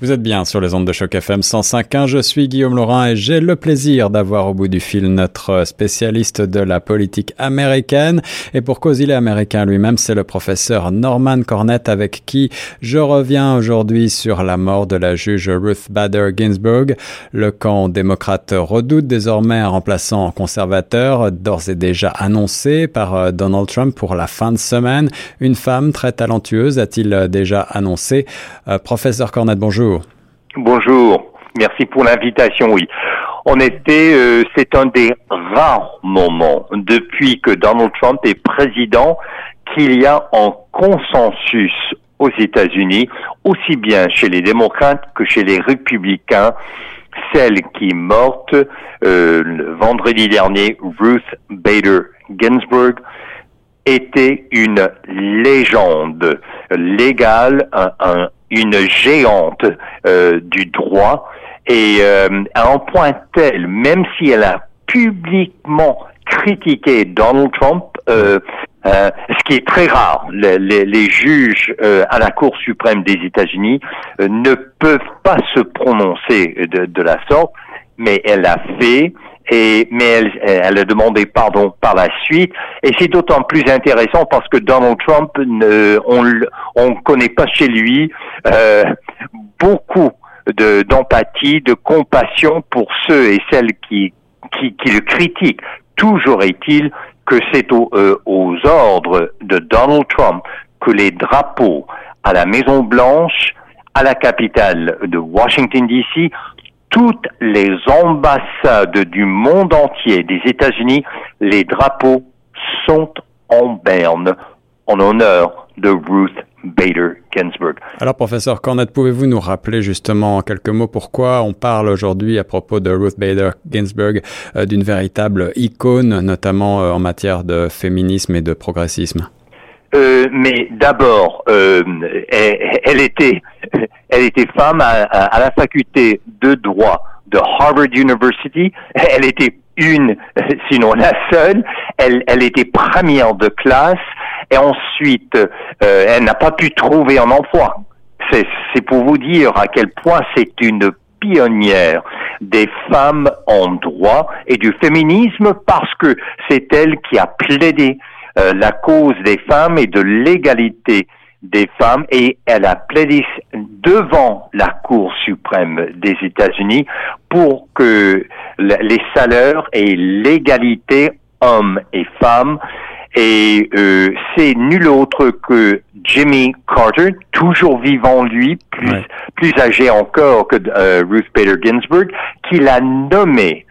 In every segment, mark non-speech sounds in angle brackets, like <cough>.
Vous êtes bien sur les ondes de choc FM 105.1. Je suis Guillaume Laurin et j'ai le plaisir d'avoir au bout du fil notre spécialiste de la politique américaine. Et pour cause il est américain lui-même, c'est le professeur Norman Cornett avec qui je reviens aujourd'hui sur la mort de la juge Ruth Bader Ginsburg. Le camp démocrate redoute désormais un remplaçant conservateur d'ores et déjà annoncé par euh, Donald Trump pour la fin de semaine. Une femme très talentueuse a-t-il déjà annoncé. Euh, professeur Cornett, bonjour. Bonjour. Merci pour l'invitation, oui. En effet, euh, c'est un des rares moments depuis que Donald Trump est président qu'il y a un consensus aux États-Unis, aussi bien chez les démocrates que chez les républicains. Celle qui est morte euh, le vendredi dernier, Ruth Bader Ginsburg, était une légende légale, un, un, une géante euh, du droit. Et euh, à un point tel, même si elle a publiquement critiqué Donald Trump, euh, euh ce qui est très rare, les, juges euh, à la Cour suprême des États-Unis ne peuvent pas se prononcer de la sorte, mais elle a fait et mais elle, elle, a demandé pardon par la suite. Et c'est d'autant plus intéressant parce que Donald Trump ne, on on connaît pas chez lui euh, beaucoup de d'empathie de compassion pour ceux et celles qui qui, qui le critiquent. Toujours est-il que c'est euh, aux ordres de Donald Trump que les drapeaux à la Maison Blanche à la capitale de Washington DC toutes les ambassades du monde entier des États-Unis, les drapeaux sont en berne en honneur de Ruth Bader Ginsburg. Alors, professeur Cornette, pouvez-vous nous rappeler justement en quelques mots pourquoi on parle aujourd'hui à propos de Ruth Bader Ginsburg euh, d'une véritable icône, notamment euh, en matière de féminisme et de progressisme? Euh, mais d'abord, euh, elle, elle, était, elle était femme à, à, la faculté de droit de Harvard University. Elle était une, sinon la seule. Elle, elle était première de classe et ensuite, euh, elle n'a pas pu trouver un emploi. C'est pour vous dire à quel point c'est une pionnière des femmes en droit et du féminisme parce que c'est elle qui a plaidé euh, la cause des femmes et de l'égalité des femmes et elle a plaidé devant la Cour suprême des États-Unis pour que les salaires et l'égalité hommes et femmes et euh, c'est nul autre que Jimmy Carter, toujours vivant lui, plus ouais. plus âgé encore que euh, Ruth Bader Ginsburg, qui l'a nommé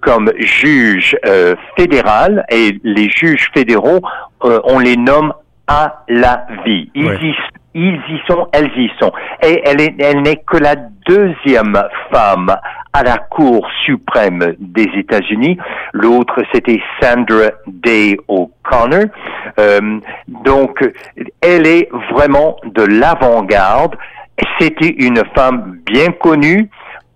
comme juge euh, fédéral et les juges fédéraux, euh, on les nomme à la vie. Ils, ouais. y, ils y sont, elles y sont. Et elle, est, elle n'est que la deuxième femme à la Cour suprême des États-Unis. L'autre, c'était Sandra Day O'Connor. Euh, donc, elle est vraiment de l'avant-garde. C'était une femme bien connue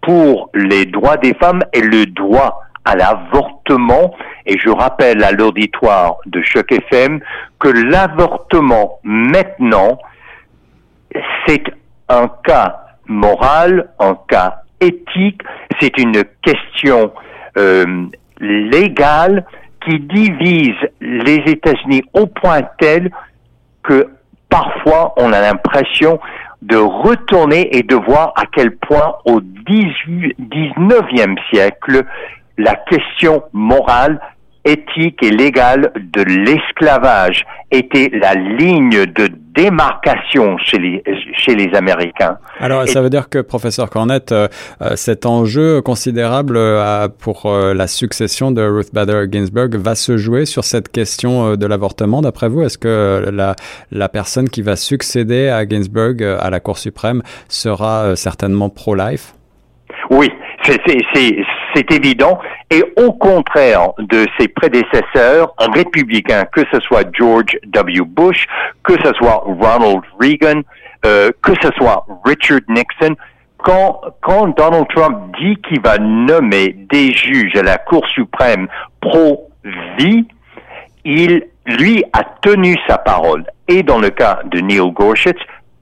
pour les droits des femmes et le droit à l'avortement. Et je rappelle à l'auditoire de Choc FM que l'avortement maintenant, c'est un cas moral, un cas éthique, c'est une question euh, légale qui divise les États-Unis au point tel que parfois on a l'impression de retourner et de voir à quel point au 18, 19e siècle, la question morale, éthique et légale de l'esclavage était la ligne de démarcation chez les, chez les Américains. Alors, et ça veut dire que, professeur Cornette, euh, cet enjeu considérable euh, pour euh, la succession de Ruth Bader Ginsburg va se jouer sur cette question euh, de l'avortement, d'après vous? Est-ce que la, la personne qui va succéder à Ginsburg euh, à la Cour suprême sera euh, certainement pro-life? Oui, c'est évident. Et au contraire de ses prédécesseurs républicains, que ce soit George W. Bush, que ce soit Ronald Reagan, euh, que ce soit Richard Nixon, quand, quand Donald Trump dit qu'il va nommer des juges à la Cour suprême pro-vie, il, lui, a tenu sa parole. Et dans le cas de Neil Gorsuch,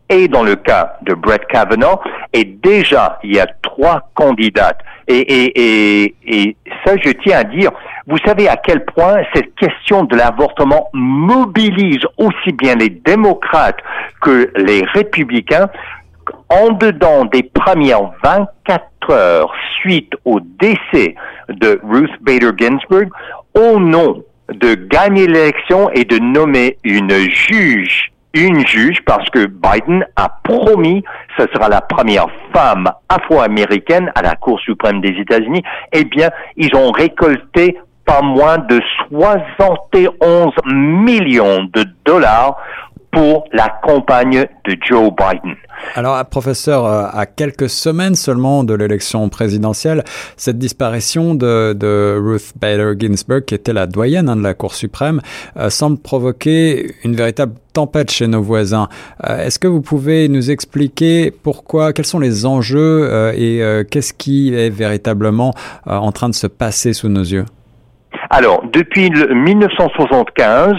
et dans le cas de Brett Kavanaugh, et déjà, il y a trois candidates. Et, et, et, et ça, je tiens à dire, vous savez à quel point cette question de l'avortement mobilise aussi bien les démocrates que les républicains en dedans des premières 24 heures suite au décès de Ruth Bader Ginsburg, au nom de gagner l'élection et de nommer une juge, une juge, parce que Biden a promis, ce sera la première femme afro-américaine à la Cour suprême des États-Unis, eh bien, ils ont récolté pas moins de 71 millions de dollars pour la campagne de Joe Biden. Alors, professeur, euh, à quelques semaines seulement de l'élection présidentielle, cette disparition de, Ruth Bader Ginsburg, qui était la doyenne hein, de la Cour suprême, euh, semble provoquer une véritable tempête chez nos voisins. Euh, est-ce que vous pouvez nous expliquer pourquoi, quels sont les enjeux et qu'est-ce qui est véritablement en train de se passer sous nos yeux? Alors, depuis 1975,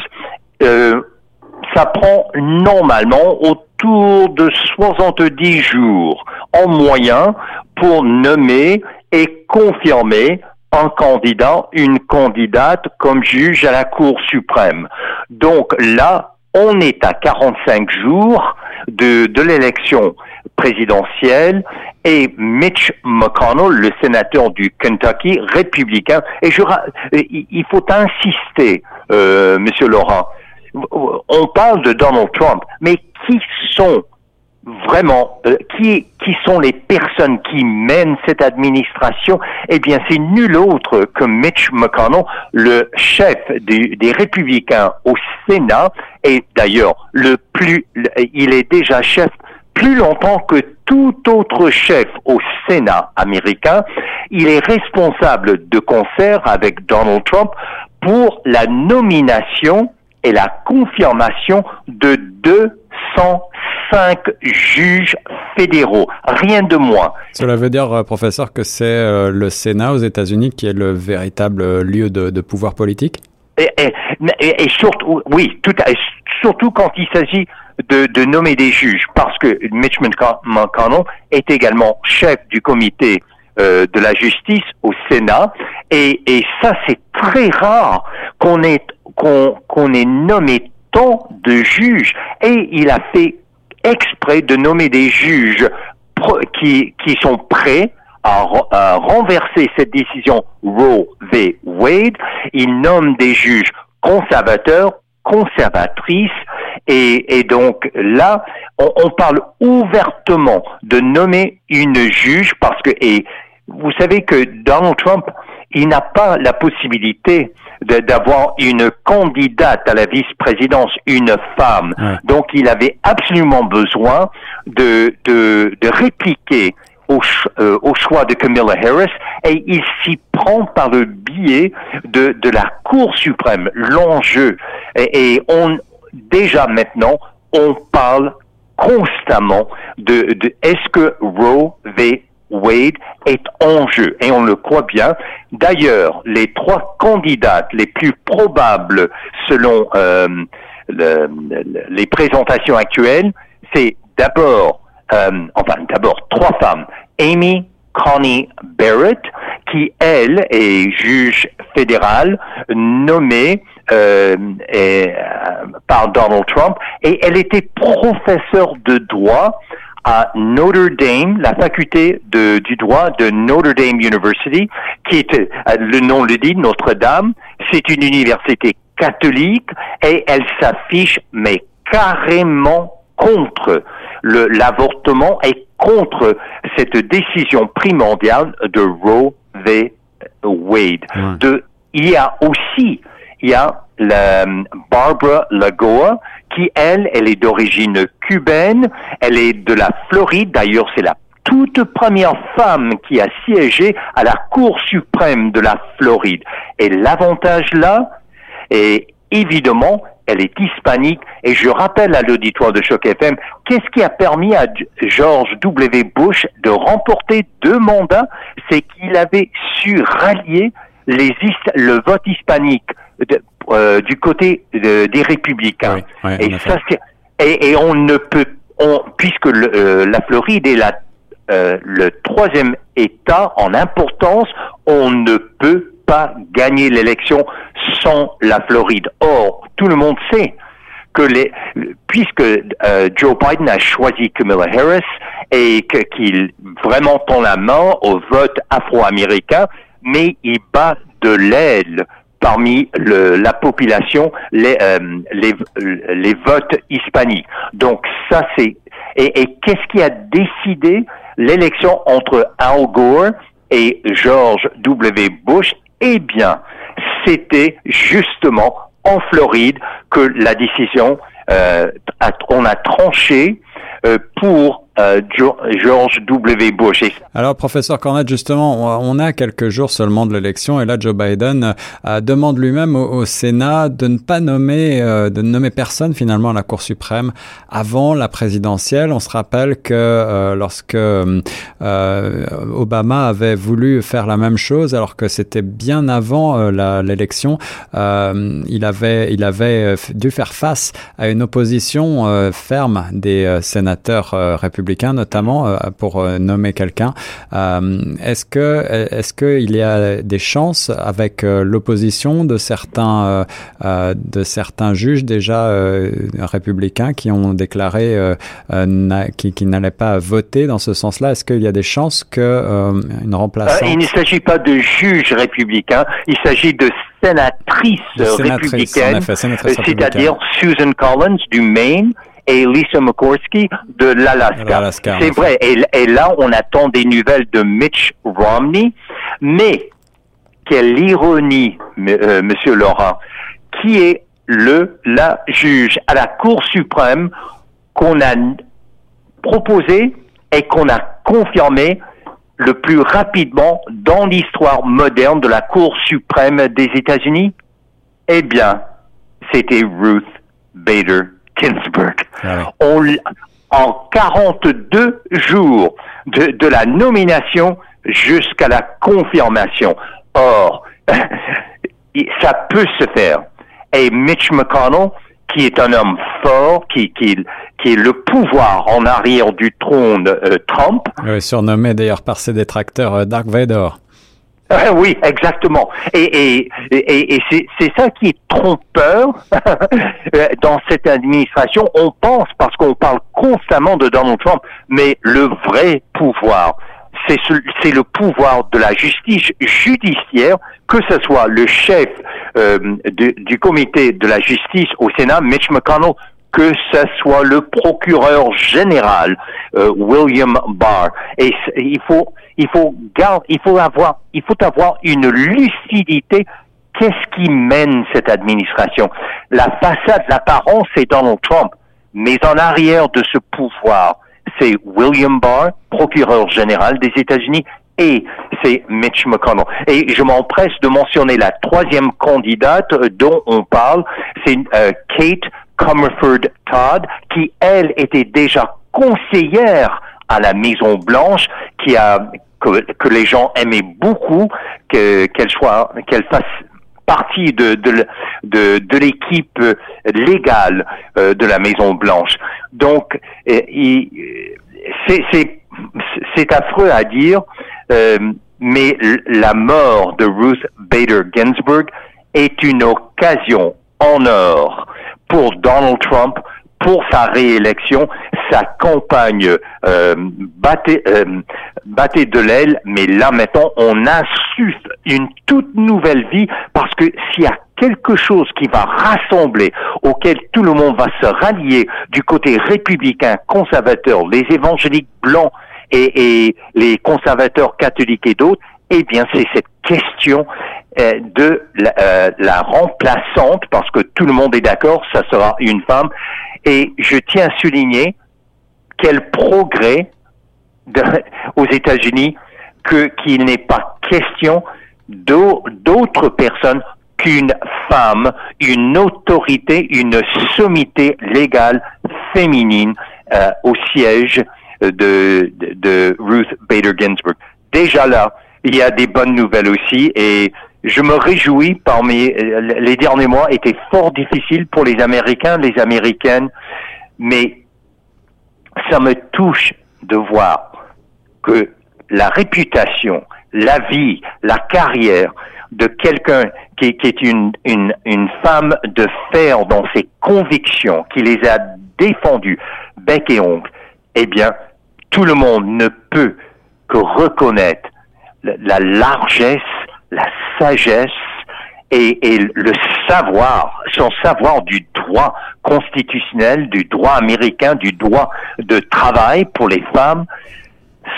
ça prend normalement autour de 70 jours en moyen pour nommer et confirmer un candidat, une candidate comme juge à la Cour suprême. Donc là, on est à 45 jours de, l'élection présidentielle et Mitch McConnell, le sénateur du Kentucky, républicain, et je, il faut insister, euh, Monsieur Laurent, on parle de Donald Trump, mais qui sont vraiment, euh, qui, qui sont les personnes qui mènent cette administration? Eh bien, c'est nul autre que Mitch McConnell, le chef des, des républicains au Sénat, et d'ailleurs, le plus, il est déjà chef plus longtemps que tout autre chef au Sénat américain. Il est responsable de concert avec Donald Trump pour la nomination et la confirmation de 205 juges fédéraux, rien de moins. Cela veut dire, euh, professeur, que c'est euh, le Sénat aux États-Unis qui est le véritable euh, lieu de, pouvoir politique? Et, et, surtout, oui, tout, surtout quand il s'agit de, nommer des juges, parce que Mitch McConnell est également chef du comité de la justice au Sénat, et, et ça c'est très rare qu'on ait qu'on ait nommé tant de juges et il a fait exprès de nommer des juges qui, qui sont prêts à, renverser cette décision Roe v. Wade. Il nomme des juges conservateurs, conservatrices, et, et donc là, on, on, parle ouvertement de nommer une juge parce que, et vous savez que Donald Trump, il n'a pas la possibilité d'avoir une candidate à la vice-présidence, une femme. Donc il avait absolument besoin de, de, de répliquer au, euh, au, choix de Camilla Harris et il s'y prend par le biais de, de la Cour suprême. L'enjeu, et, et on, déjà maintenant, on parle constamment de, de est-ce que Roe v. Wade est en jeu et on le croit bien. D'ailleurs, les trois candidates les plus probables selon euh, les présentations actuelles, c'est d'abord, euh, enfin d'abord trois femmes, Amy Connie Barrett, qui elle est juge fédérale nommée euh, par Donald Trump et elle était professeure de droit à Notre Dame, la faculté de, du droit de Notre Dame University, qui est, euh, le nom le dit, Notre-Dame. C'est une université catholique et elle s'affiche, mais carrément contre l'avortement et contre cette décision primordiale de Roe v. Wade. De, il y a aussi, il y a Barbara Lagoa, qui, elle, elle est d'origine cubaine, elle est de la Floride, d'ailleurs c'est la toute première femme qui a siégé à la Cour suprême de la Floride. Et l'avantage là est évidemment, elle est hispanique. Et je rappelle à l'auditoire de Choc FM, qu'est-ce qui a permis à George W. Bush de remporter deux mandats? C'est qu'il avait su rallier les, le vote hispanique euh, du côté des républicains. et ça, et, et, on ne peut, on, puisque euh, la Floride est la, euh, le troisième État en importance, on ne peut pas gagner l'élection sans la Floride. Or, tout le monde sait que les, puisque euh, Joe Biden a choisi Kamala Harris et qu'il vraiment tend la main au vote afro-américain, mais il bat de l'aile parmi le, la population les, euh, les, les votes hispaniques. Donc ça c'est et, et qu'est-ce qui a décidé l'élection entre Al Gore et George W. Bush? Eh bien, c'était justement en Floride que la décision, euh, on a tranché pour euh, George W. Bush. Alors, professeur Cornette, justement, on a quelques jours seulement de l'élection et là, Joe Biden euh, demande lui-même au, Sénat de ne pas nommer, euh, de nommer personne finalement à la Cour suprême avant la présidentielle. On se rappelle que lorsque Obama avait voulu faire la même chose, alors que c'était bien avant l'élection, il avait, il avait dû faire face à une opposition ferme des sénateurs républicains notamment euh, pour euh, nommer quelqu'un. Euh, est-ce que est-ce qu'il y a des chances avec l'opposition de certains de certains juges déjà républicains qui ont déclaré qui, qui n'allaient pas voter dans ce sens-là? Est-ce qu'il y a des chances que une remplaçante Il ne s'agit pas de juges républicains, il s'agit de sénatrices, républicaines, c'est-à-dire Susan Collins du Maine et Lisa McCorsky de l'Alaska. C'est vrai. Et, là, on attend des nouvelles de Mitch Romney. Mais quelle ironie, euh, Monsieur Laurent, qui est le la juge à la Cour suprême qu'on a proposé et qu'on a confirmé le plus rapidement dans l'histoire moderne de la Cour suprême des États-Unis? Eh bien, c'était Ruth Bader Ginsburg. Ah en 42 jours de, de la nomination jusqu'à la confirmation. Or, <laughs> ça peut se faire. Et Mitch McConnell, qui est un homme fort, qui, qui, qui est le pouvoir en arrière du trône euh, Trump. surnommé d'ailleurs par ses détracteurs euh, Dark Vador. Euh, oui, exactement. Et, et, et, et c'est ça qui est trompeur <laughs> dans cette administration. On pense, parce qu'on parle constamment de Donald Trump, mais le vrai pouvoir, c'est le pouvoir de la justice judiciaire, que ce soit le chef euh, du comité de la justice au Sénat, Mitch McConnell, que ce soit le procureur général euh, William Barr. Et il faut, il faut garder, il faut avoir, il faut avoir une lucidité. Qu'est-ce qui mène cette administration? La façade, l'apparence, c'est Donald Trump, mais en arrière de ce pouvoir, c'est William Barr, procureur général des États-Unis, et c'est Mitch McConnell. Et je m'empresse de mentionner la troisième candidate dont on parle, c'est euh, Kate Comerford Todd, qui elle était déjà conseillère à la Maison Blanche, qui a que, les gens aimaient beaucoup que qu'elle soit qu'elle fasse partie de de, de, l'équipe légale euh, de la Maison Blanche. Donc euh, c'est affreux à dire, euh, mais la mort de Ruth Bader Ginsburg est une occasion en or pour Donald Trump pour sa réélection, sa campagne euh, battait, euh, de l'aile, mais là maintenant on insuffle une toute nouvelle vie parce que s'il y a quelque chose qui va rassembler, auquel tout le monde va se rallier du côté républicain, conservateur, les évangéliques blancs et, et les conservateurs catholiques et d'autres, eh bien c'est cette question de euh, la, remplaçante, parce que tout le monde est d'accord, ça sera une femme. Et je tiens à souligner quel progrès <laughs> aux États-Unis que qu'il n'est pas question d'autres personnes qu'une femme, une autorité, une sommité légale féminine euh, au siège de, de, Ruth Bader Ginsburg. Déjà là, il y a des bonnes nouvelles aussi et je me réjouis parmi les derniers mois étaient fort difficiles pour les Américains, les Américaines, mais ça me touche de voir que la réputation, la vie, la carrière de quelqu'un qui, est une, une, une femme de fer dans ses convictions, qui les a défendues bec et ongle, eh bien, tout le monde ne peut que reconnaître la largesse, la sagesse et, le savoir, son savoir du droit constitutionnel, du droit américain, du droit de travail pour les femmes.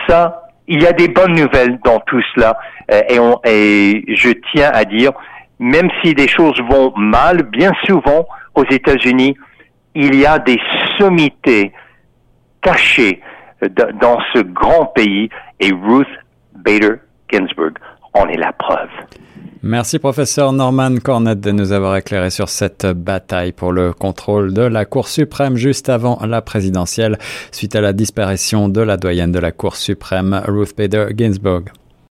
Ça, il y a des bonnes nouvelles dans tout cela. Euh, et, on, et je tiens à dire, même si des choses vont mal, bien souvent aux États-Unis, il y a des sommités cachées dans ce grand pays et Ruth Bader Ginsburg en est la preuve. Merci professeur Norman Cornette de nous avoir éclairé sur cette bataille pour le contrôle de la Cour suprême juste avant la présidentielle suite à la disparition de la doyenne de la Cour suprême Ruth Bader Ginsburg.